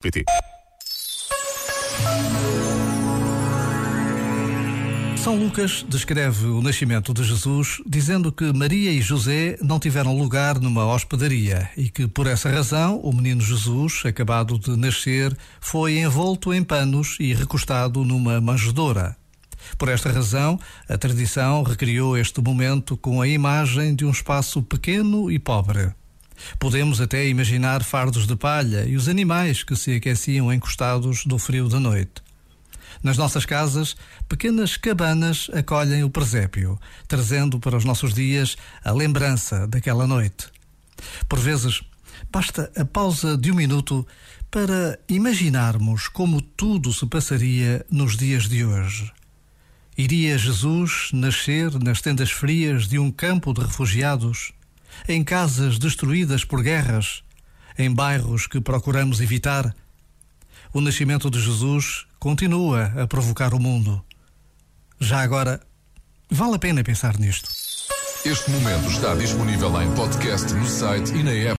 PT. São Lucas descreve o nascimento de Jesus dizendo que Maria e José não tiveram lugar numa hospedaria e que, por essa razão, o menino Jesus, acabado de nascer, foi envolto em panos e recostado numa manjedoura. Por esta razão, a tradição recriou este momento com a imagem de um espaço pequeno e pobre. Podemos até imaginar fardos de palha e os animais que se aqueciam encostados do frio da noite. Nas nossas casas, pequenas cabanas acolhem o presépio, trazendo para os nossos dias a lembrança daquela noite. Por vezes, basta a pausa de um minuto para imaginarmos como tudo se passaria nos dias de hoje. Iria Jesus nascer nas tendas frias de um campo de refugiados? Em casas destruídas por guerras, em bairros que procuramos evitar. O nascimento de Jesus continua a provocar o mundo. Já agora, vale a pena pensar nisto. Este momento está disponível em podcast no site e na app.